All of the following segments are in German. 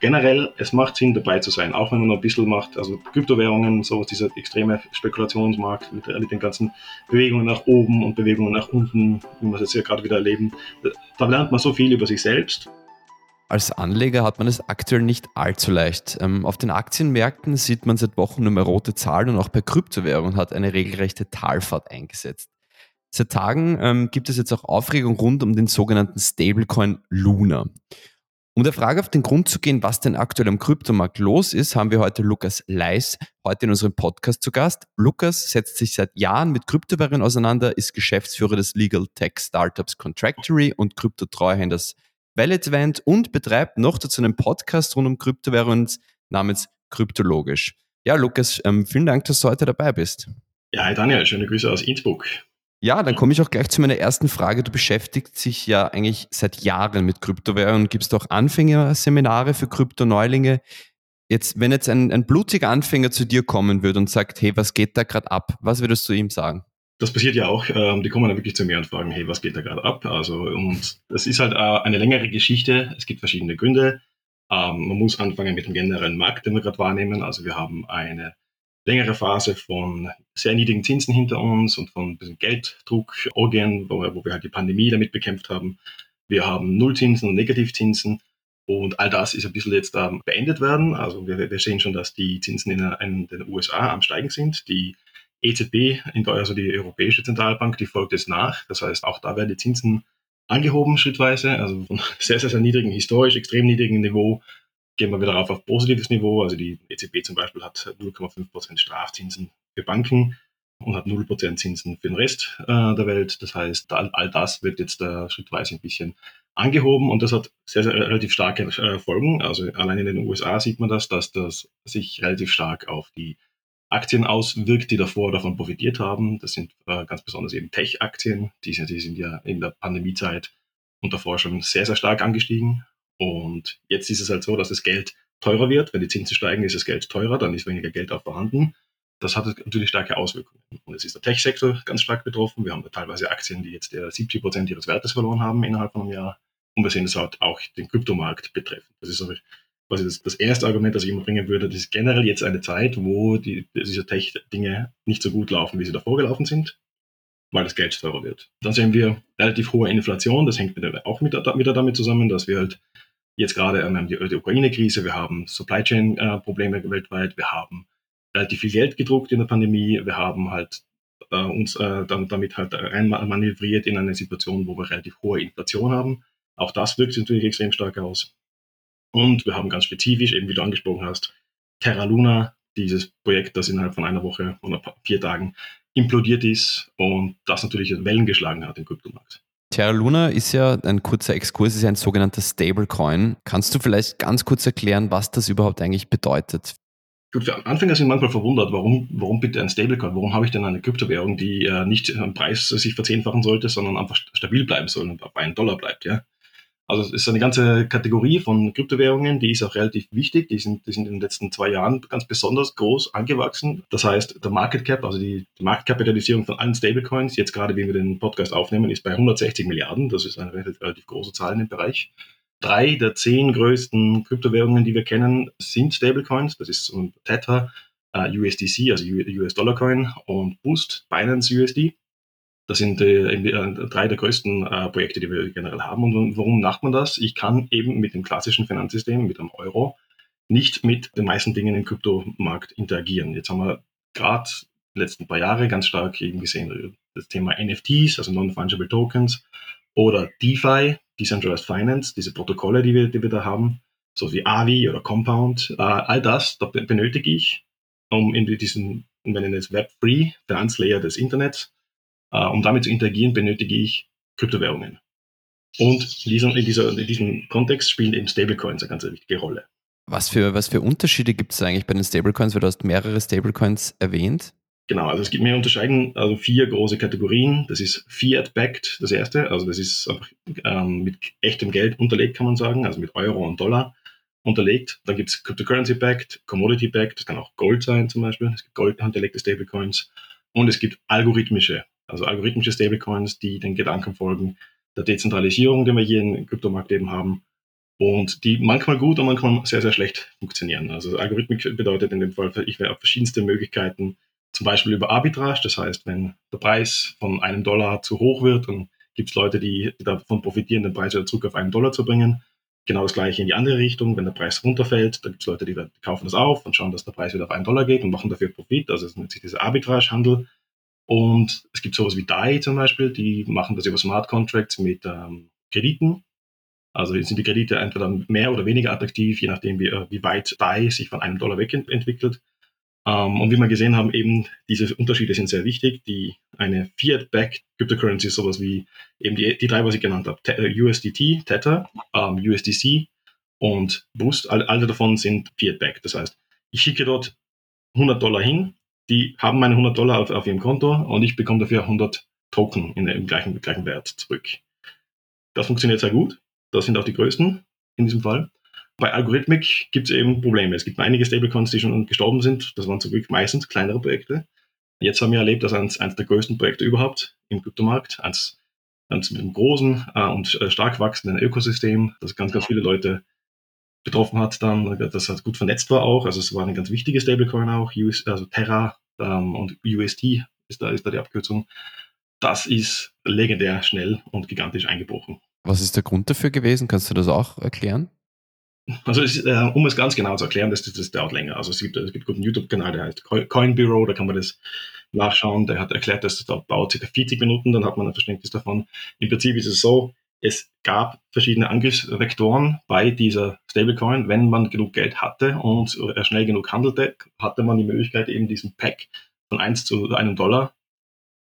generell, es macht Sinn, dabei zu sein, auch wenn man noch ein bisschen macht, also Kryptowährungen, so dieser extreme Spekulationsmarkt mit, mit den ganzen Bewegungen nach oben und Bewegungen nach unten, wie wir es jetzt ja gerade wieder erleben, da lernt man so viel über sich selbst. Als Anleger hat man es aktuell nicht allzu leicht. Ähm, auf den Aktienmärkten sieht man seit Wochen nur mehr rote Zahlen und auch bei Kryptowährungen hat eine regelrechte Talfahrt eingesetzt. Seit Tagen ähm, gibt es jetzt auch Aufregung rund um den sogenannten Stablecoin Luna. Um der Frage auf den Grund zu gehen, was denn aktuell am Kryptomarkt los ist, haben wir heute Lukas Leis heute in unserem Podcast zu Gast. Lukas setzt sich seit Jahren mit Kryptowährungen auseinander, ist Geschäftsführer des Legal Tech Startups Contractory und Kryptotreuhänders Validvent und betreibt noch dazu einen Podcast rund um Kryptowährungen namens Kryptologisch. Ja, Lukas, ähm, vielen Dank, dass du heute dabei bist. Ja, hi Daniel, schöne Grüße aus Innsbruck. Ja, dann komme ich auch gleich zu meiner ersten Frage. Du beschäftigst dich ja eigentlich seit Jahren mit Kryptowährungen und gibst auch Anfängerseminare für Kryptoneulinge. Jetzt, wenn jetzt ein, ein blutiger Anfänger zu dir kommen würde und sagt, hey, was geht da gerade ab? Was würdest du ihm sagen? Das passiert ja auch. Ähm, die kommen dann wirklich zu mir und fragen, hey, was geht da gerade ab? Also, und das ist halt äh, eine längere Geschichte. Es gibt verschiedene Gründe. Ähm, man muss anfangen mit dem generellen Markt, den wir gerade wahrnehmen. Also wir haben eine längere Phase von sehr niedrigen Zinsen hinter uns und von Gelddruck, Orgien, wo, wo wir halt die Pandemie damit bekämpft haben. Wir haben Nullzinsen und Negativzinsen und all das ist ein bisschen jetzt ähm, beendet werden. Also wir, wir sehen schon, dass die Zinsen in, in, den USA am Steigen sind. Die EZB, also die Europäische Zentralbank, die folgt jetzt nach. Das heißt, auch da werden die Zinsen angehoben schrittweise, also von sehr, sehr, sehr niedrigen, historisch extrem niedrigen Niveau gehen wir wieder rauf auf positives Niveau. Also die EZB zum Beispiel hat 0,5% Strafzinsen für Banken und hat 0% Zinsen für den Rest äh, der Welt. Das heißt, all, all das wird jetzt äh, schrittweise ein bisschen angehoben und das hat sehr, sehr relativ starke äh, Folgen. Also allein in den USA sieht man das, dass das sich relativ stark auf die Aktien auswirkt, die davor davon profitiert haben. Das sind äh, ganz besonders eben Tech-Aktien. Die, die sind ja in der Pandemiezeit und davor schon sehr, sehr stark angestiegen. Und jetzt ist es halt so, dass das Geld teurer wird. Wenn die Zinsen steigen, ist das Geld teurer, dann ist weniger Geld auch vorhanden. Das hat natürlich starke Auswirkungen. Und es ist der Tech-Sektor ganz stark betroffen. Wir haben da teilweise Aktien, die jetzt 70 Prozent ihres Wertes verloren haben innerhalb von einem Jahr. Und wir sehen das halt auch den Kryptomarkt betreffen. Das ist quasi das, das erste Argument, das ich immer bringen würde. Das ist generell jetzt eine Zeit, wo die, diese Tech-Dinge nicht so gut laufen, wie sie davor gelaufen sind weil das Geld teurer wird. Dann sehen wir relativ hohe Inflation. Das hängt auch mit, wieder damit zusammen, dass wir halt jetzt gerade ähm, die, die Ukraine-Krise, wir haben Supply Chain-Probleme äh, weltweit, wir haben relativ viel Geld gedruckt in der Pandemie, wir haben halt äh, uns äh, damit halt reinmanövriert in eine Situation, wo wir relativ hohe Inflation haben. Auch das wirkt sich natürlich extrem stark aus. Und wir haben ganz spezifisch, eben wie du angesprochen hast, Terra Luna, dieses Projekt, das innerhalb von einer Woche oder vier Tagen implodiert ist und das natürlich Wellen geschlagen hat im Kryptomarkt. Terra Luna ist ja ein kurzer Exkurs, ist ja ein sogenannter Stablecoin. Kannst du vielleicht ganz kurz erklären, was das überhaupt eigentlich bedeutet? Gut, für Anfänger sind manchmal verwundert, warum, warum bitte ein Stablecoin? Warum habe ich denn eine Kryptowährung, die äh, nicht am Preis sich verzehnfachen sollte, sondern einfach stabil bleiben soll und bei einem Dollar bleibt, ja? Also es ist eine ganze Kategorie von Kryptowährungen, die ist auch relativ wichtig. Die sind, die sind in den letzten zwei Jahren ganz besonders groß angewachsen. Das heißt, der Market Cap, also die, die Marktkapitalisierung von allen Stablecoins, jetzt gerade wie wir den Podcast aufnehmen, ist bei 160 Milliarden. Das ist eine relativ, große Zahl in dem Bereich. Drei der zehn größten Kryptowährungen, die wir kennen, sind Stablecoins. Das ist Tether, äh, USDC, also US Dollar Coin und Boost, Binance USD. Das sind äh, äh, drei der größten äh, Projekte, die wir generell haben. Und warum macht man das? Ich kann eben mit dem klassischen Finanzsystem, mit dem Euro, nicht mit den meisten Dingen im Kryptomarkt interagieren. Jetzt haben wir gerade die letzten paar Jahre ganz stark eben gesehen, das Thema NFTs, also Non-Fungible Tokens, oder DeFi, Decentralized Finance, diese Protokolle, die wir, die wir da haben, so wie Avi oder Compound, äh, all das da benötige ich, um in diesen, nennen es Web-Free, Finanzlayer des Internets, äh, um damit zu interagieren, benötige ich Kryptowährungen. Und in diesem, in, dieser, in diesem Kontext spielen eben Stablecoins eine ganz wichtige Rolle. Was für, was für Unterschiede gibt es eigentlich bei den Stablecoins? Weil du hast mehrere Stablecoins erwähnt. Genau, also es gibt mehr unterscheiden, also vier große Kategorien. Das ist Fiat-backed, das erste, also das ist einfach ähm, mit echtem Geld unterlegt, kann man sagen, also mit Euro und Dollar unterlegt. Dann gibt es Cryptocurrency-backed, Commodity-backed, das kann auch Gold sein zum Beispiel. Es gibt Gold unterlegte Stablecoins. Und es gibt algorithmische also algorithmische Stablecoins, die den Gedanken folgen der Dezentralisierung, den wir hier im Kryptomarkt eben haben. und die manchmal gut und manchmal sehr, sehr schlecht funktionieren. Also Algorithmik bedeutet in dem Fall, ich auf verschiedenste Möglichkeiten, zum Beispiel über Arbitrage, das heißt, wenn der Preis von einem Dollar zu hoch wird, dann gibt es Leute, die davon profitieren, den Preis wieder zurück auf einen Dollar zu bringen. Genau das gleiche in die andere Richtung. Wenn der Preis runterfällt, dann gibt es Leute, die kaufen das auf und schauen, dass der Preis wieder auf einen Dollar geht und machen dafür Profit. Also es nennt sich dieser Arbitrage-Handel. Und es gibt sowas wie DAI zum Beispiel, die machen das über Smart Contracts mit ähm, Krediten. Also sind die Kredite entweder mehr oder weniger attraktiv, je nachdem, wie, wie weit DAI sich von einem Dollar wegentwickelt. Ähm, und wie wir gesehen haben, eben diese Unterschiede sind sehr wichtig. Die, eine Fiat-Backed Cryptocurrency ist sowas wie eben die, die drei, was ich genannt habe. Äh, USDT, Tether, ähm, USDC und Boost. Alle, alle davon sind Fiat-Backed. Das heißt, ich schicke dort 100 Dollar hin, die haben meine 100 Dollar auf, auf ihrem Konto und ich bekomme dafür 100 Token in, im gleichen, gleichen Wert zurück. Das funktioniert sehr gut. Das sind auch die größten in diesem Fall. Bei Algorithmik gibt es eben Probleme. Es gibt einige Stablecoins, die schon gestorben sind. Das waren zum Glück meistens kleinere Projekte. Jetzt haben wir erlebt, dass eines, eines der größten Projekte überhaupt im Kryptomarkt, eins, eins mit einem großen äh, und äh, stark wachsenden Ökosystem, das ganz, ganz viele Leute betroffen hat, dann, das halt gut vernetzt war auch. Also es war eine ganz wichtige Stablecoin auch, US, also Terra ähm, und UST ist da, ist da die Abkürzung. Das ist legendär schnell und gigantisch eingebrochen. Was ist der Grund dafür gewesen? Kannst du das auch erklären? Also es, äh, um es ganz genau zu erklären, das, das dauert länger. Also es gibt, es gibt einen YouTube-Kanal, der heißt Coin Bureau, da kann man das nachschauen. Der hat erklärt, dass das dauert ca. 40 Minuten, dann hat man ein Verständnis davon. Im Prinzip ist es so, es gab verschiedene Angriffsvektoren bei dieser Stablecoin. Wenn man genug Geld hatte und schnell genug handelte, hatte man die Möglichkeit, eben diesen Pack von 1 zu einem Dollar,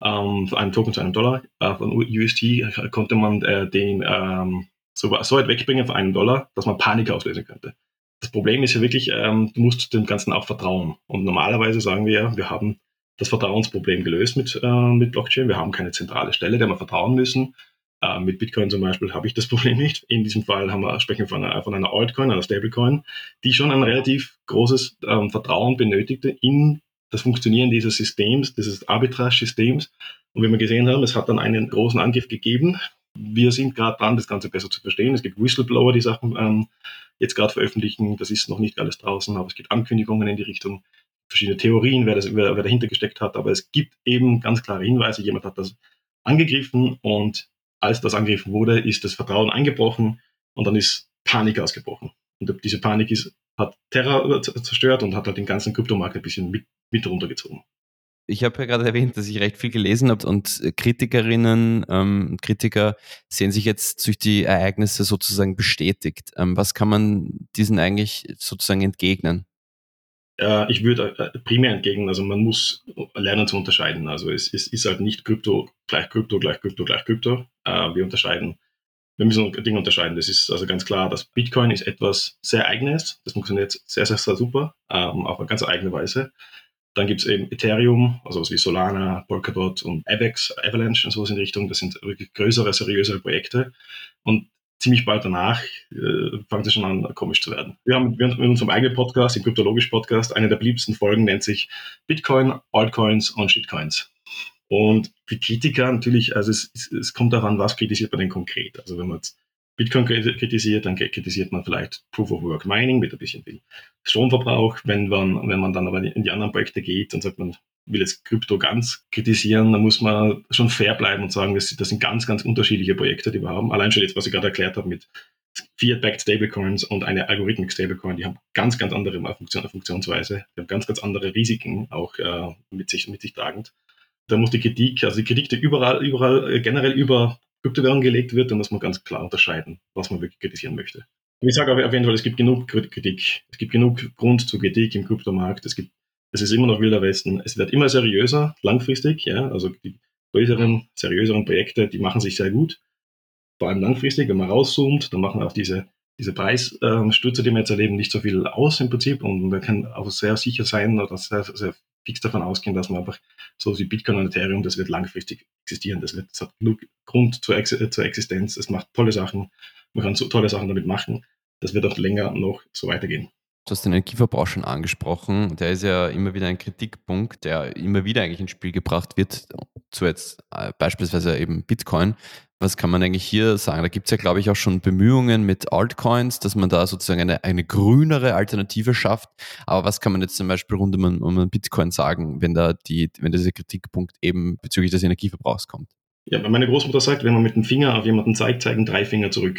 ähm, von einem Token zu einem Dollar, äh, von UST, äh, konnte man äh, den ähm, so, so weit wegbringen von einem Dollar, dass man Panik auslösen könnte. Das Problem ist ja wirklich, ähm, du musst dem Ganzen auch vertrauen. Und normalerweise sagen wir ja, wir haben das Vertrauensproblem gelöst mit, äh, mit Blockchain. Wir haben keine zentrale Stelle, der wir vertrauen müssen. Äh, mit Bitcoin zum Beispiel habe ich das Problem nicht. In diesem Fall haben wir, sprechen wir von einer, von einer Altcoin, einer Stablecoin, die schon ein relativ großes ähm, Vertrauen benötigte in das Funktionieren dieses Systems, dieses Arbitrage-Systems. Und wie wir gesehen haben, es hat dann einen großen Angriff gegeben wir sind gerade dran, das Ganze besser zu verstehen. Es gibt Whistleblower, die Sachen ähm, jetzt gerade veröffentlichen. Das ist noch nicht alles draußen, aber es gibt Ankündigungen in die Richtung, verschiedene Theorien, wer, das, wer, wer dahinter gesteckt hat. Aber es gibt eben ganz klare Hinweise. Jemand hat das angegriffen und als das angegriffen wurde, ist das Vertrauen eingebrochen und dann ist Panik ausgebrochen. Und diese Panik ist, hat Terra zerstört und hat halt den ganzen Kryptomarkt ein bisschen mit, mit runtergezogen. Ich habe ja gerade erwähnt, dass ich recht viel gelesen habe und Kritikerinnen ähm, und Kritiker sehen sich jetzt durch die Ereignisse sozusagen bestätigt. Ähm, was kann man diesen eigentlich sozusagen entgegnen? Äh, ich würde äh, primär entgegnen, also man muss lernen zu unterscheiden. Also es, es ist halt nicht Krypto gleich Krypto gleich Krypto gleich Krypto. Äh, wir unterscheiden, wir müssen Dinge unterscheiden. Das ist also ganz klar, dass Bitcoin ist etwas sehr eigenes. Das funktioniert sehr, sehr, sehr super, ähm, auf eine ganz eigene Weise. Dann gibt es eben Ethereum, also was wie Solana, Polkadot und Avex, Avalanche und sowas in die Richtung. Das sind wirklich größere, seriösere Projekte. Und ziemlich bald danach äh, fängt es schon an, komisch zu werden. Wir haben, in unserem eigenen Podcast, im Kryptologisch Podcast, eine der beliebtesten Folgen nennt sich Bitcoin, Altcoins und Shitcoins. Und für Kritiker natürlich, also es, es kommt daran, was kritisiert man denn konkret. Also wenn man jetzt Bitcoin kritisiert, dann kritisiert man vielleicht Proof of Work Mining mit ein bisschen viel Stromverbrauch. Wenn man, wenn man dann aber in die anderen Projekte geht, dann sagt man, will jetzt Krypto ganz kritisieren, dann muss man schon fair bleiben und sagen, das, das sind ganz, ganz unterschiedliche Projekte, die wir haben. Allein schon jetzt, was ich gerade erklärt habe mit Fiat-backed Stablecoins und eine Algorithmic Stablecoin, die haben ganz, ganz andere Funktion, Funktionsweise, die haben ganz, ganz andere Risiken auch äh, mit, sich, mit sich tragend. Da muss die Kritik, also die Kritik, die überall, überall äh, generell über Kryptowährung gelegt wird, dann muss man ganz klar unterscheiden, was man wirklich kritisieren möchte. Ich sage auf jeden Fall, es gibt genug Kritik. Es gibt genug Grund zur Kritik im Kryptomarkt. Es gibt, es ist immer noch wilder Westen. Es wird immer seriöser, langfristig, ja. Also die größeren, seriöseren Projekte, die machen sich sehr gut. Vor allem langfristig, wenn man rauszoomt, dann machen auch diese, diese Preisstürze, die wir jetzt erleben, nicht so viel aus im Prinzip. Und man kann auch sehr sicher sein oder sehr, sehr fix davon ausgehen, dass man einfach so wie Bitcoin und Ethereum, das wird langfristig existieren. Das, wird, das hat genug Grund zur, Ex zur Existenz. Es macht tolle Sachen. Man kann so tolle Sachen damit machen. Das wird auch länger noch so weitergehen. Du hast den Energieverbrauch schon angesprochen. Der ist ja immer wieder ein Kritikpunkt, der immer wieder eigentlich ins Spiel gebracht wird, zu jetzt äh, beispielsweise eben Bitcoin. Was kann man eigentlich hier sagen? Da gibt es ja, glaube ich, auch schon Bemühungen mit Altcoins, dass man da sozusagen eine, eine grünere Alternative schafft. Aber was kann man jetzt zum Beispiel rund um, um Bitcoin sagen, wenn da die, wenn dieser Kritikpunkt eben bezüglich des Energieverbrauchs kommt? Ja, meine Großmutter sagt, wenn man mit dem Finger auf jemanden zeigt, zeigen drei Finger zurück.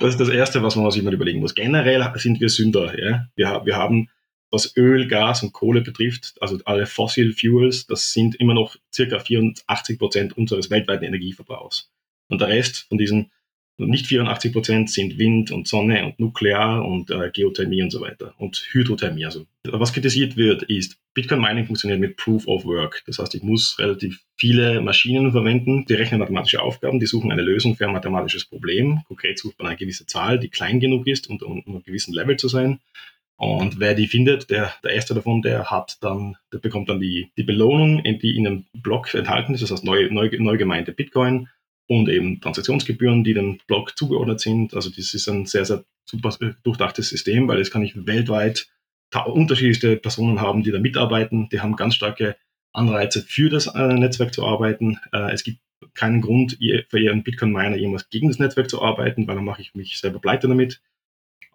Das ist das Erste, was man sich mal überlegen muss. Generell sind wir Sünder. Ja? Wir, wir haben, was Öl, Gas und Kohle betrifft, also alle Fossil Fuels, das sind immer noch circa 84 Prozent unseres weltweiten Energieverbrauchs. Und der Rest von diesen nicht 84 Prozent sind Wind und Sonne und Nuklear und äh, Geothermie und so weiter und Hydrothermie. Also was kritisiert wird, ist, Bitcoin Mining funktioniert mit Proof of Work. Das heißt, ich muss relativ viele Maschinen verwenden, die rechnen mathematische Aufgaben, die suchen eine Lösung für ein mathematisches Problem. Konkret sucht man eine gewisse Zahl, die klein genug ist, um, um einem gewissen Level zu sein. Und wer die findet, der, der erste davon, der hat dann, der bekommt dann die, die Belohnung, die in einem Block enthalten ist, das heißt neu, neu, neu gemeinte Bitcoin und eben Transaktionsgebühren, die dem Block zugeordnet sind. Also das ist ein sehr, sehr super äh, durchdachtes System, weil es kann ich weltweit unterschiedlichste Personen haben, die da mitarbeiten. Die haben ganz starke Anreize für das äh, Netzwerk zu arbeiten. Äh, es gibt keinen Grund für ihren Bitcoin-Miner jemals gegen das Netzwerk zu arbeiten, weil dann mache ich mich selber pleite damit.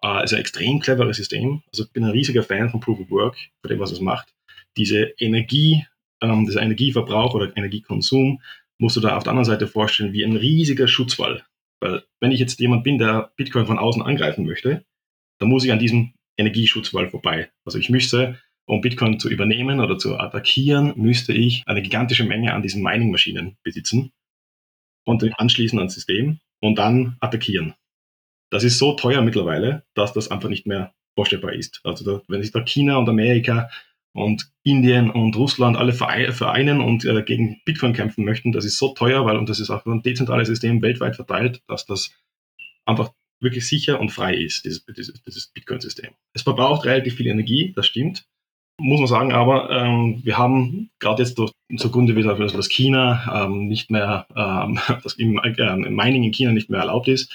Es ist ein extrem cleveres System. Also ich bin ein riesiger Fan von Proof of Work, für dem, was es macht. Diese Energie, ähm, dieser Energieverbrauch oder Energiekonsum musst du da auf der anderen Seite vorstellen wie ein riesiger Schutzwall. Weil wenn ich jetzt jemand bin, der Bitcoin von außen angreifen möchte, dann muss ich an diesem Energieschutzwall vorbei. Also ich müsste, um Bitcoin zu übernehmen oder zu attackieren, müsste ich eine gigantische Menge an diesen Mining-Maschinen besitzen und anschließen ans System und dann attackieren. Das ist so teuer mittlerweile, dass das einfach nicht mehr vorstellbar ist. Also da, wenn sich da China und Amerika und Indien und Russland alle vereinen und äh, gegen Bitcoin kämpfen möchten, das ist so teuer, weil und das ist auch ein dezentrales System weltweit verteilt, dass das einfach wirklich sicher und frei ist, dieses, dieses, dieses Bitcoin-System. Es verbraucht relativ viel Energie, das stimmt. Muss man sagen, aber ähm, wir haben gerade jetzt durch, zugrunde wieder, dass China ähm, nicht mehr, ähm, dass im, äh, Mining in China nicht mehr erlaubt ist,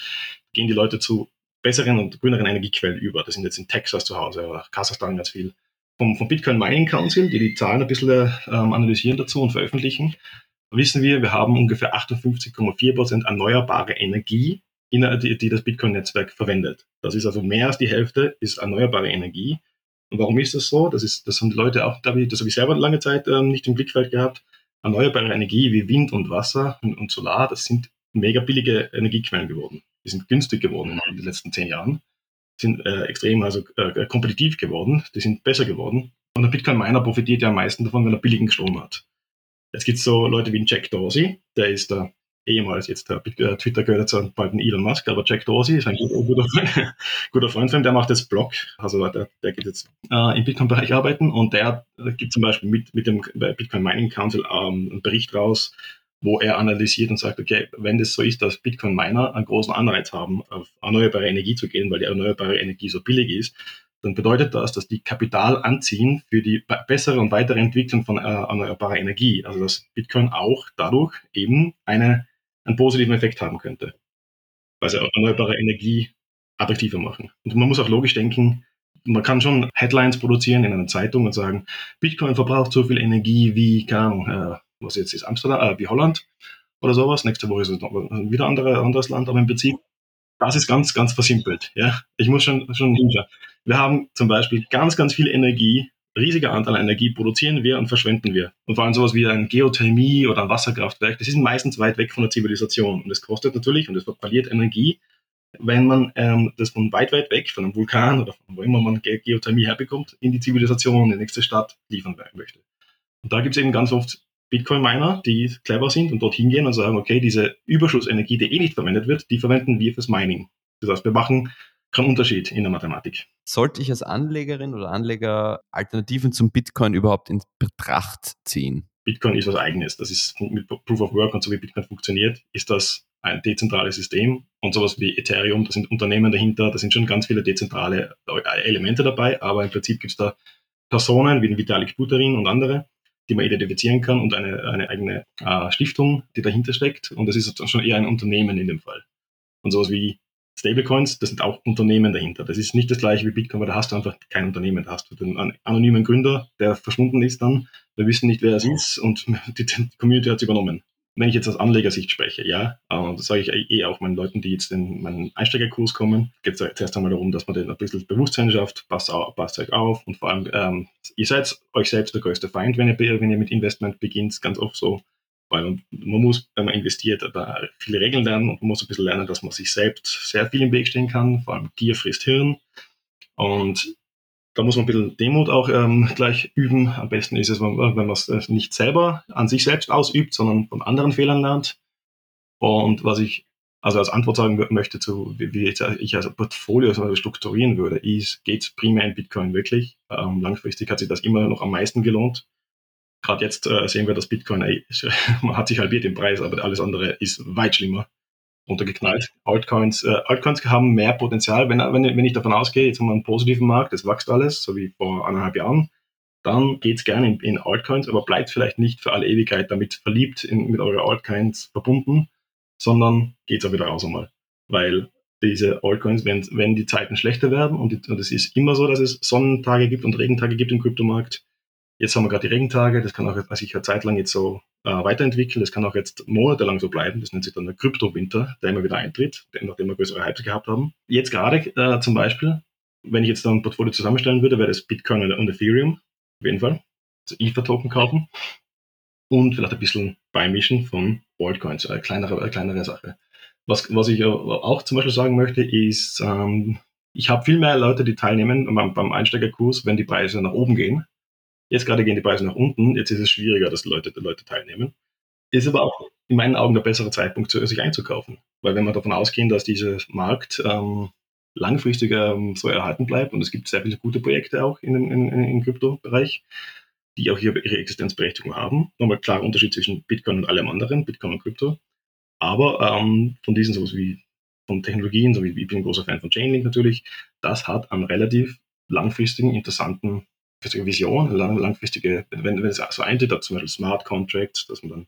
gehen die Leute zu besseren und grüneren Energiequellen über. Das sind jetzt in Texas zu Hause oder Kasachstan ganz viel vom, vom Bitcoin Mining Council, die die Zahlen ein bisschen ähm, analysieren dazu und veröffentlichen, wissen wir, wir haben ungefähr 58,4 Prozent erneuerbare Energie, in, die, die das Bitcoin-Netzwerk verwendet. Das ist also mehr als die Hälfte ist erneuerbare Energie. Und warum ist das so? Das ist, das haben die Leute auch, das habe ich selber lange Zeit ähm, nicht im Blickfeld gehabt. Erneuerbare Energie wie Wind und Wasser und, und Solar, das sind mega billige Energiequellen geworden. Die sind günstig geworden in den letzten zehn Jahren sind äh, extrem also äh, kompetitiv geworden, die sind besser geworden. Und der Bitcoin-Miner profitiert ja am meisten davon, wenn er billigen Strom hat. Jetzt gibt es so Leute wie Jack Dorsey, der ist der ehemals jetzt der äh, Twitter gehört zu bald Elon Musk, aber Jack Dorsey ist ein guter, Freund, guter Freund von ihm, der macht jetzt Blog, also der, der geht jetzt äh, im Bitcoin-Bereich arbeiten und der äh, gibt zum Beispiel mit, mit dem Bitcoin Mining Council ähm, einen Bericht raus, wo er analysiert und sagt, okay, wenn das so ist, dass Bitcoin-Miner einen großen Anreiz haben, auf erneuerbare Energie zu gehen, weil die erneuerbare Energie so billig ist, dann bedeutet das, dass die Kapital anziehen für die bessere und weitere Entwicklung von äh, erneuerbarer Energie. Also dass Bitcoin auch dadurch eben eine, einen positiven Effekt haben könnte. Weil sie erneuerbare Energie attraktiver machen. Und man muss auch logisch denken, man kann schon Headlines produzieren in einer Zeitung und sagen, Bitcoin verbraucht so viel Energie wie, keine Ahnung, äh, was jetzt ist Amsterdam, äh, wie Holland oder sowas. Nächste Woche ist es wieder ein andere, anderes Land, aber im Prinzip, das ist ganz, ganz versimpelt. Ja? Ich muss schon, schon hinschauen. Wir haben zum Beispiel ganz, ganz viel Energie, riesiger Anteil an Energie produzieren wir und verschwenden wir. Und vor allem sowas wie ein Geothermie oder ein Wasserkraftwerk, das ist meistens weit weg von der Zivilisation. Und es kostet natürlich und es verliert Energie, wenn man ähm, das von weit, weit weg, von einem Vulkan oder von wo immer man Ge Geothermie herbekommt, in die Zivilisation, in die nächste Stadt liefern möchte. Und da gibt es eben ganz oft Bitcoin-Miner, die clever sind und dorthin gehen und sagen, okay, diese Überschussenergie, die eh nicht verwendet wird, die verwenden wir fürs Mining. Das heißt, wir machen keinen Unterschied in der Mathematik. Sollte ich als Anlegerin oder Anleger Alternativen zum Bitcoin überhaupt in Betracht ziehen? Bitcoin ist was eigenes. Das ist mit Proof of Work und so wie Bitcoin funktioniert, ist das ein dezentrales System und sowas wie Ethereum, da sind Unternehmen dahinter, da sind schon ganz viele dezentrale Elemente dabei, aber im Prinzip gibt es da Personen wie Vitalik Buterin und andere, die man identifizieren kann und eine, eine eigene äh, Stiftung, die dahinter steckt. Und das ist schon eher ein Unternehmen in dem Fall. Und sowas wie Stablecoins, das sind auch Unternehmen dahinter. Das ist nicht das gleiche wie Bitcoin, weil da hast du einfach kein Unternehmen. Da hast du den anonymen Gründer, der verschwunden ist dann. Wir wissen nicht, wer es ist und die, die Community hat es übernommen. Wenn ich jetzt aus Anlegersicht spreche, ja, äh, das sage ich eh auch meinen Leuten, die jetzt in meinen Einsteigerkurs kommen, geht es zuerst einmal darum, dass man den ein bisschen Bewusstsein schafft, passt, passt euch auf und vor allem, ähm, ihr seid euch selbst der größte Feind, wenn ihr, wenn ihr mit Investment beginnt, ganz oft so, weil man, man muss, wenn man investiert, da viele Regeln lernen und man muss ein bisschen lernen, dass man sich selbst sehr viel im Weg stehen kann, vor allem Gier frisst Hirn. Und da muss man ein bisschen Demut auch ähm, gleich üben. Am besten ist es, wenn man es äh, nicht selber an sich selbst ausübt, sondern von anderen Fehlern lernt. Und was ich also als Antwort sagen möchte zu, wie, wie ich als Portfolio strukturieren würde, ist, geht primär in Bitcoin wirklich. Ähm, langfristig hat sich das immer noch am meisten gelohnt. Gerade jetzt äh, sehen wir, dass Bitcoin ey, man hat sich halbiert im Preis, aber alles andere ist weit schlimmer runtergeknallt. Altcoins, äh, Altcoins haben mehr Potenzial. Wenn, wenn, wenn ich davon ausgehe, jetzt haben wir einen positiven Markt, es wächst alles, so wie vor anderthalb Jahren, dann geht's gerne in, in Altcoins, aber bleibt vielleicht nicht für alle Ewigkeit damit verliebt, in, mit euren Altcoins verbunden, sondern geht's auch wieder raus einmal. Weil diese Altcoins, wenn, wenn die Zeiten schlechter werden, und es ist immer so, dass es Sonnentage gibt und Regentage gibt im Kryptomarkt, Jetzt haben wir gerade die Regentage, das kann auch sich eine Zeit lang jetzt so äh, weiterentwickeln, das kann auch jetzt monatelang so bleiben, das nennt sich dann der Kryptowinter, der immer wieder eintritt, nachdem wir größere Hypes gehabt haben. Jetzt gerade äh, zum Beispiel, wenn ich jetzt dann ein Portfolio zusammenstellen würde, wäre das Bitcoin und Ethereum, auf jeden Fall, also Ether-Token kaufen und vielleicht ein bisschen beimischen von Altcoins, eine kleinere, eine kleinere Sache. Was, was ich auch zum Beispiel sagen möchte, ist, ähm, ich habe viel mehr Leute, die teilnehmen beim Einsteigerkurs, wenn die Preise nach oben gehen, Jetzt gerade gehen die Preise nach unten, jetzt ist es schwieriger, dass Leute, Leute teilnehmen. Ist aber auch in meinen Augen der bessere Zeitpunkt, sich einzukaufen. Weil wenn wir davon ausgehen, dass dieser Markt ähm, langfristig ähm, so erhalten bleibt und es gibt sehr viele gute Projekte auch in, in, im Kryptobereich, die auch hier ihre Existenzberechtigung haben. Nochmal klarer Unterschied zwischen Bitcoin und allem anderen, Bitcoin und Krypto. Aber ähm, von diesen sowas wie von Technologien, so wie ich bin ein großer Fan von Chainlink natürlich, das hat einen relativ langfristigen, interessanten langfristige Vision, lang, langfristige, wenn, wenn es so eintritt, zum Beispiel Smart Contracts, dass man dann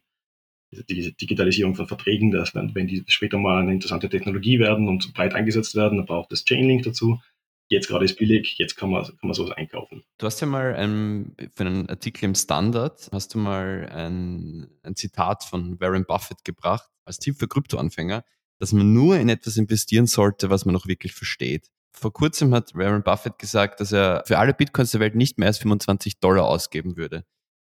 die Digitalisierung von Verträgen, dass wenn, wenn die später mal eine interessante Technologie werden und breit eingesetzt werden, dann braucht es Chainlink dazu. Jetzt gerade ist billig, jetzt kann man, kann man sowas einkaufen. Du hast ja mal ein, für einen Artikel im Standard, hast du mal ein, ein Zitat von Warren Buffett gebracht, als Tipp für Kryptoanfänger, dass man nur in etwas investieren sollte, was man noch wirklich versteht. Vor kurzem hat Warren Buffett gesagt, dass er für alle Bitcoins der Welt nicht mehr als 25 Dollar ausgeben würde.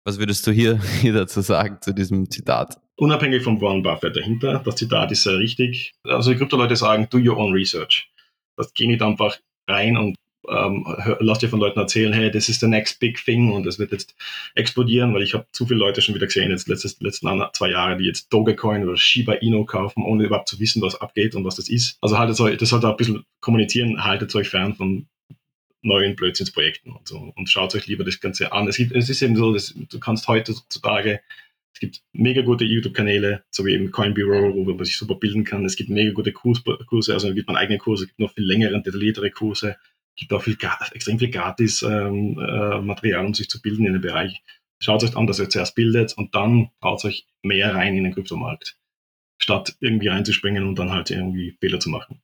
Was würdest du hier, hier dazu sagen, zu diesem Zitat? Unabhängig von Warren Buffett dahinter, das Zitat ist sehr richtig. Also die Krypto-Leute sagen, do your own research. Das geht nicht einfach rein und ähm, lass dir von Leuten erzählen, hey, das ist the next big thing und das wird jetzt explodieren, weil ich habe zu viele Leute schon wieder gesehen, jetzt letztes, letzten zwei Jahre, die jetzt Dogecoin oder Shiba Inu kaufen, ohne überhaupt zu wissen, was abgeht und was das ist. Also euch, das sollte ein bisschen kommunizieren, haltet euch fern von neuen Blödsinnsprojekten und so und schaut euch lieber das Ganze an. Es, gibt, es ist eben so, dass du kannst heutzutage es gibt mega gute YouTube-Kanäle, so wie eben Coin Bureau, wo man sich super bilden kann. Es gibt mega gute Kurse, also es gibt man eigene Kurse, es gibt noch viel längere, detailliertere Kurse gibt auch viel, extrem viel gratis ähm, äh, Material, um sich zu bilden in dem Bereich. Schaut euch an, dass ihr zuerst bildet und dann haut euch mehr rein in den Kryptomarkt, statt irgendwie reinzuspringen und dann halt irgendwie Fehler zu machen.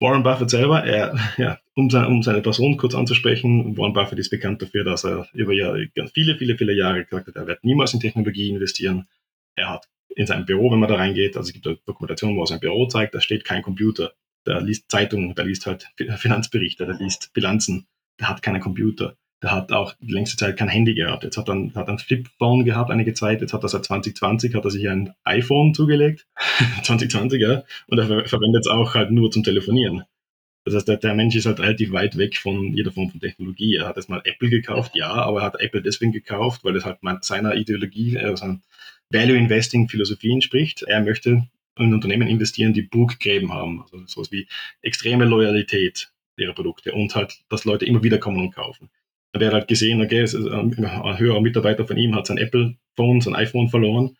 Warren Buffett selber, er, ja, um, sein, um seine Person kurz anzusprechen, Warren Buffett ist bekannt dafür, dass er über Jahre, viele, viele, viele Jahre gesagt hat, er wird niemals in Technologie investieren. Er hat in seinem Büro, wenn man da reingeht, also es gibt eine Dokumentation, wo er sein Büro zeigt, da steht kein Computer der liest Zeitungen, der liest halt Finanzberichte, der liest Bilanzen, der hat keinen Computer. Der hat auch die längste Zeit kein Handy gehabt. Jetzt hat er ein, hat ein Flip-Phone gehabt einige Zeit. Jetzt hat er seit 2020 hat er sich ein iPhone zugelegt. 2020, ja. Und er ver verwendet es auch halt nur zum Telefonieren. Das heißt, der, der, Mensch ist halt relativ weit weg von jeder Form von Technologie. Er hat jetzt mal Apple gekauft, ja, aber er hat Apple deswegen gekauft, weil es halt seiner Ideologie, äh, seiner Value Investing Philosophie entspricht. Er möchte in Unternehmen investieren, die Burggräben haben. Also sowas wie extreme Loyalität ihrer Produkte und halt, dass Leute immer wieder kommen und kaufen. Und er hat halt gesehen, okay, ein höherer Mitarbeiter von ihm hat sein Apple-Phone, sein iPhone verloren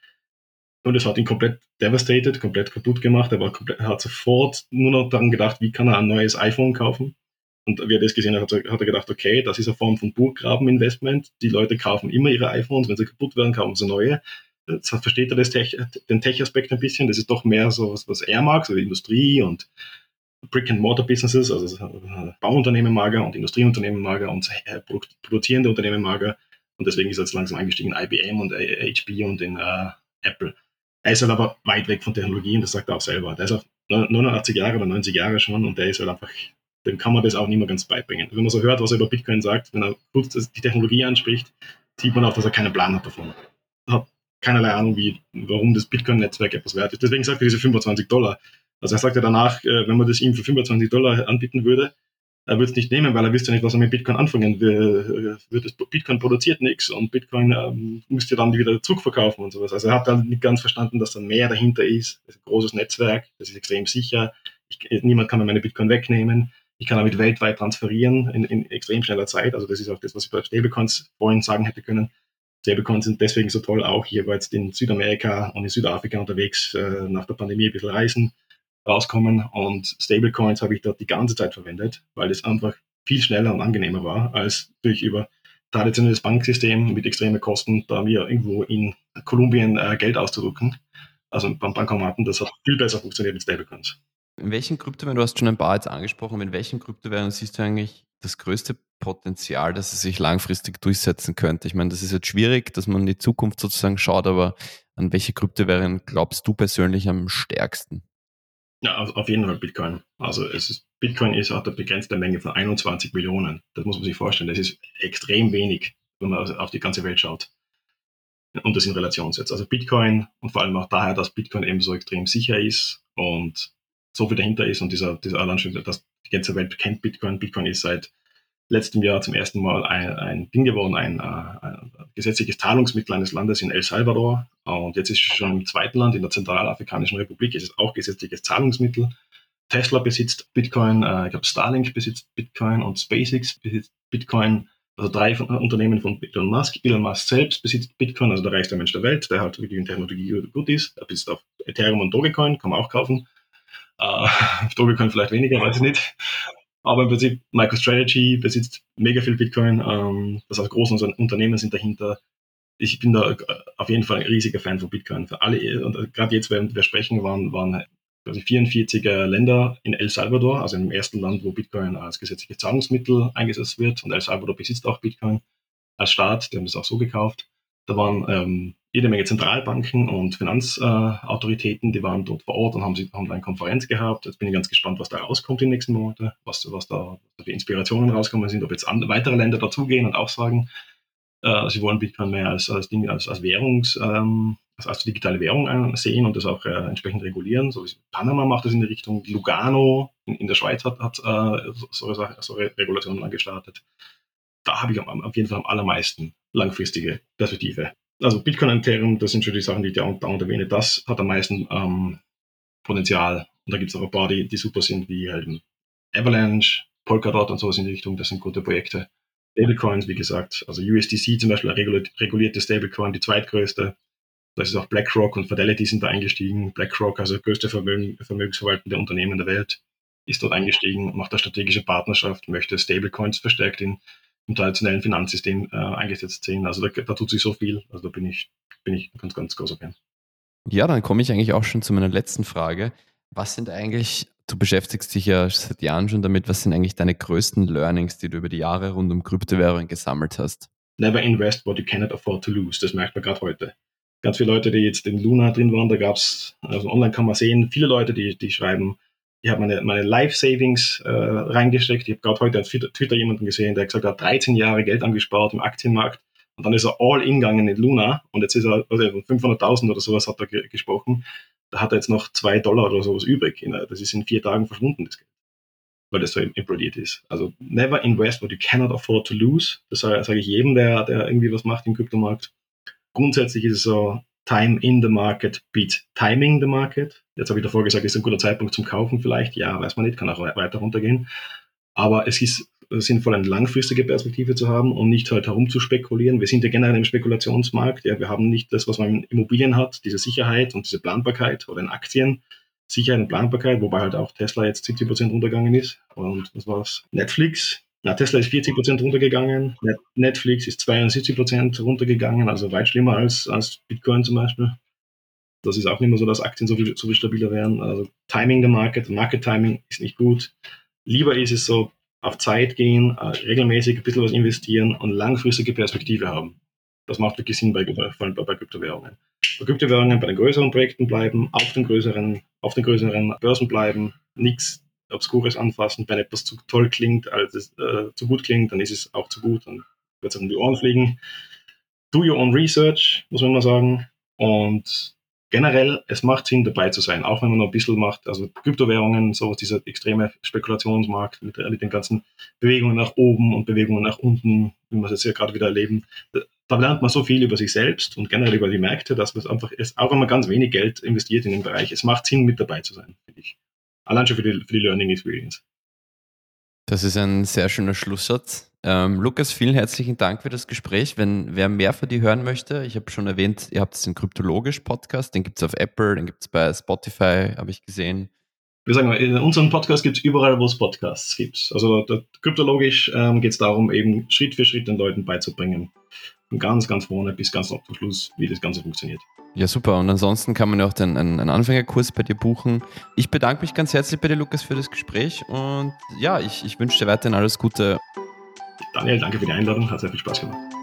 und es hat ihn komplett devastated, komplett kaputt gemacht. Er, war komplett, hat sofort nur noch daran gedacht, wie kann er ein neues iPhone kaufen. Und wie er das gesehen hat, hat er gedacht, okay, das ist eine Form von Burggraben-Investment. Die Leute kaufen immer ihre iPhones, wenn sie kaputt werden, kaufen sie neue jetzt versteht er Tech, den Tech-Aspekt ein bisschen. Das ist doch mehr so was, was er mag, so wie Industrie und Brick-and-Mortar-Businesses, also Bauunternehmen mager und Industrieunternehmen mager und produzierende Unternehmen mager. Und deswegen ist er jetzt langsam eingestiegen in IBM und HP und in uh, Apple. Er ist halt aber weit weg von Technologie und das sagt er auch selber. Der ist auch 89 Jahre oder 90 Jahre schon und der ist halt einfach, dem kann man das auch nicht mehr ganz beibringen. Wenn man so hört, was er über Bitcoin sagt, wenn er kurz die Technologie anspricht, sieht man auch, dass er keinen Plan hat davon. Er hat keinerlei Ahnung, wie, warum das Bitcoin-Netzwerk etwas wert ist. Deswegen sagt er diese 25 Dollar. Also er sagt ja danach, äh, wenn man das ihm für 25 Dollar anbieten würde, er würde es nicht nehmen, weil er wüsste nicht, was er mit Bitcoin anfangen will. Bitcoin produziert nichts und Bitcoin ähm, müsste dann wieder zurückverkaufen und sowas. Also er hat dann nicht ganz verstanden, dass da mehr dahinter ist. Das ist ein großes Netzwerk, das ist extrem sicher. Ich, niemand kann mir meine Bitcoin wegnehmen. Ich kann damit weltweit transferieren in, in extrem schneller Zeit. Also das ist auch das, was ich bei Stablecoins vorhin sagen hätte können. Stablecoins sind deswegen so toll, auch hier war jetzt in Südamerika und in Südafrika unterwegs, äh, nach der Pandemie ein bisschen reisen rauskommen. Und Stablecoins habe ich dort die ganze Zeit verwendet, weil es einfach viel schneller und angenehmer war, als durch über traditionelles Banksystem mit extremen Kosten, da wir irgendwo in Kolumbien äh, Geld auszudrücken. Also beim Bankomaten, das hat viel besser funktioniert mit Stablecoins. In welchen Kryptowährungen, du hast schon ein paar jetzt angesprochen, in welchen Kryptowährungen siehst du eigentlich das größte Potenzial, dass es sich langfristig durchsetzen könnte? Ich meine, das ist jetzt schwierig, dass man in die Zukunft sozusagen schaut, aber an welche Kryptowährungen glaubst du persönlich am stärksten? Ja, auf jeden Fall Bitcoin. Also es ist, Bitcoin ist hat eine begrenzte Menge von 21 Millionen. Das muss man sich vorstellen. Das ist extrem wenig, wenn man auf die ganze Welt schaut und das in Relation setzt. Also Bitcoin und vor allem auch daher, dass Bitcoin eben so extrem sicher ist und so viel dahinter ist und dieser, dieser allein dass die ganze Welt kennt Bitcoin. Bitcoin ist seit letztem Jahr zum ersten Mal ein, ein Ding geworden, ein, äh, ein, gesetzliches Zahlungsmittel eines Landes in El Salvador. Und jetzt ist es schon im zweiten Land, in der Zentralafrikanischen Republik, ist es auch gesetzliches Zahlungsmittel. Tesla besitzt Bitcoin, äh, ich glaube Starlink besitzt Bitcoin und SpaceX besitzt Bitcoin. Also drei von, Unternehmen von Elon Musk. Elon Musk selbst besitzt Bitcoin, also der reichste Mensch der Welt, der halt wirklich in Technologie gut ist. Er besitzt auch Ethereum und Dogecoin, kann man auch kaufen. Äh, Dogecoin vielleicht weniger, weiß ich nicht. Aber im Prinzip MicroStrategy besitzt mega viel Bitcoin. Ähm, das heißt, große Unternehmen sind dahinter. Ich bin da auf jeden Fall ein riesiger Fan von Bitcoin. Für alle, und gerade jetzt, während wir sprechen, waren, waren quasi 44 Länder in El Salvador, also im ersten Land, wo Bitcoin als gesetzliches Zahlungsmittel eingesetzt wird. Und El Salvador besitzt auch Bitcoin als Staat. Die haben das auch so gekauft. Da waren ähm, jede Menge Zentralbanken und Finanzautoritäten, äh, die waren dort vor Ort und haben, sie, haben eine Konferenz gehabt. Jetzt bin ich ganz gespannt, was da rauskommt in den nächsten Monaten, was, was da für Inspirationen rauskommen sind, ob jetzt andere, weitere Länder dazugehen und auch sagen, äh, sie wollen Bitcoin mehr als, als, Ding, als, als Währungs, ähm, als, als digitale Währung sehen und das auch äh, entsprechend regulieren. So wie Panama macht das in die Richtung, Lugano in, in der Schweiz hat, hat äh, so, so Regulationen angestartet. Da habe ich auf jeden Fall am allermeisten langfristige Perspektive also Bitcoin und Ethereum, das sind schon die Sachen, die ich da dauernd erwähne, das hat am meisten ähm, Potenzial. Und da gibt es auch ein paar, die, die super sind, wie halt Avalanche, Polkadot und sowas in die Richtung, das sind gute Projekte. Stablecoins, wie gesagt, also USDC zum Beispiel, eine regulierte Stablecoin, die zweitgrößte. Da ist auch BlackRock und Fidelity sind da eingestiegen. BlackRock, also größte Vermögen, vermögensverwaltende Unternehmen der Welt, ist dort eingestiegen, macht eine strategische Partnerschaft, möchte Stablecoins verstärkt in im traditionellen Finanzsystem äh, eingesetzt sehen. Also da, da, tut sich so viel. Also da bin ich, bin ich ganz, ganz großer Fan. Ja, dann komme ich eigentlich auch schon zu meiner letzten Frage. Was sind eigentlich, du beschäftigst dich ja seit Jahren schon damit, was sind eigentlich deine größten Learnings, die du über die Jahre rund um Kryptowährungen gesammelt hast? Never invest what you cannot afford to lose. Das merkt man gerade heute. Ganz viele Leute, die jetzt in Luna drin waren, da gab es, also online kann man sehen, viele Leute, die, die schreiben, ich habe meine, meine Life-Savings äh, reingesteckt. Ich habe gerade heute auf Twitter jemanden gesehen, der gesagt hat, 13 Jahre Geld angespart im Aktienmarkt. Und dann ist er all in gegangen in Luna und jetzt ist er, also 500.000 oder sowas hat er ge gesprochen. Da hat er jetzt noch zwei Dollar oder sowas übrig. Das ist in vier Tagen verschwunden, das Geld. Weil das so implodiert ist. Also never invest what you cannot afford to lose. Das sage ich jedem, der, der irgendwie was macht im Kryptomarkt. Grundsätzlich ist es so, Time in the Market beat Timing the Market. Jetzt habe ich davor gesagt, ist ein guter Zeitpunkt zum Kaufen vielleicht. Ja, weiß man nicht, kann auch weiter runtergehen. Aber es ist sinnvoll, eine langfristige Perspektive zu haben und nicht halt herumzuspekulieren. Wir sind ja generell im Spekulationsmarkt. Ja, wir haben nicht das, was man in Immobilien hat, diese Sicherheit und diese Planbarkeit oder in Aktien. Sicherheit und Planbarkeit, wobei halt auch Tesla jetzt 70 Prozent runtergegangen ist. Und was war's? Netflix na, Tesla ist 40 Prozent runtergegangen, Netflix ist 72 Prozent runtergegangen, also weit schlimmer als, als Bitcoin zum Beispiel. Das ist auch nicht mehr so, dass Aktien so viel, so viel stabiler werden. Also Timing der Market, Market Timing ist nicht gut. Lieber ist es so, auf Zeit gehen, äh, regelmäßig ein bisschen was investieren und langfristige Perspektive haben. Das macht wirklich Sinn bei, vor allem bei, bei Kryptowährungen. Bei Kryptowährungen bei den größeren Projekten bleiben, auf den größeren, auf den größeren Börsen bleiben, nichts Obskures anfassen. Wenn etwas zu toll klingt, als es äh, zu gut klingt, dann ist es auch zu gut, dann wird es um die Ohren fliegen. Do your own research, muss man immer sagen. Und generell, es macht Sinn, dabei zu sein, auch wenn man noch ein bisschen macht, also Kryptowährungen, sowas, dieser extreme Spekulationsmarkt mit, mit den ganzen Bewegungen nach oben und Bewegungen nach unten, wie wir es jetzt ja gerade wieder erleben. Da lernt man so viel über sich selbst und generell über die Märkte, dass man es einfach ist, auch wenn man ganz wenig Geld investiert in den Bereich, es macht Sinn, mit dabei zu sein, finde ich. Allein schon für die, für die Learning Experience. Das ist ein sehr schöner Schlusssatz. Ähm, Lukas, vielen herzlichen Dank für das Gespräch. Wenn wer mehr von dir hören möchte, ich habe schon erwähnt, ihr habt den Kryptologisch-Podcast, den gibt es auf Apple, den gibt es bei Spotify, habe ich gesehen. Wir sagen mal, in unserem Podcast gibt es überall, wo es Podcasts gibt. Also kryptologisch ähm, geht es darum, eben Schritt für Schritt den Leuten beizubringen. Ganz, ganz vorne bis ganz zum Schluss, wie das Ganze funktioniert. Ja, super. Und ansonsten kann man ja auch den, einen, einen Anfängerkurs bei dir buchen. Ich bedanke mich ganz herzlich bei dir, Lukas, für das Gespräch und ja, ich, ich wünsche dir weiterhin alles Gute. Daniel, danke für die Einladung, hat sehr viel Spaß gemacht.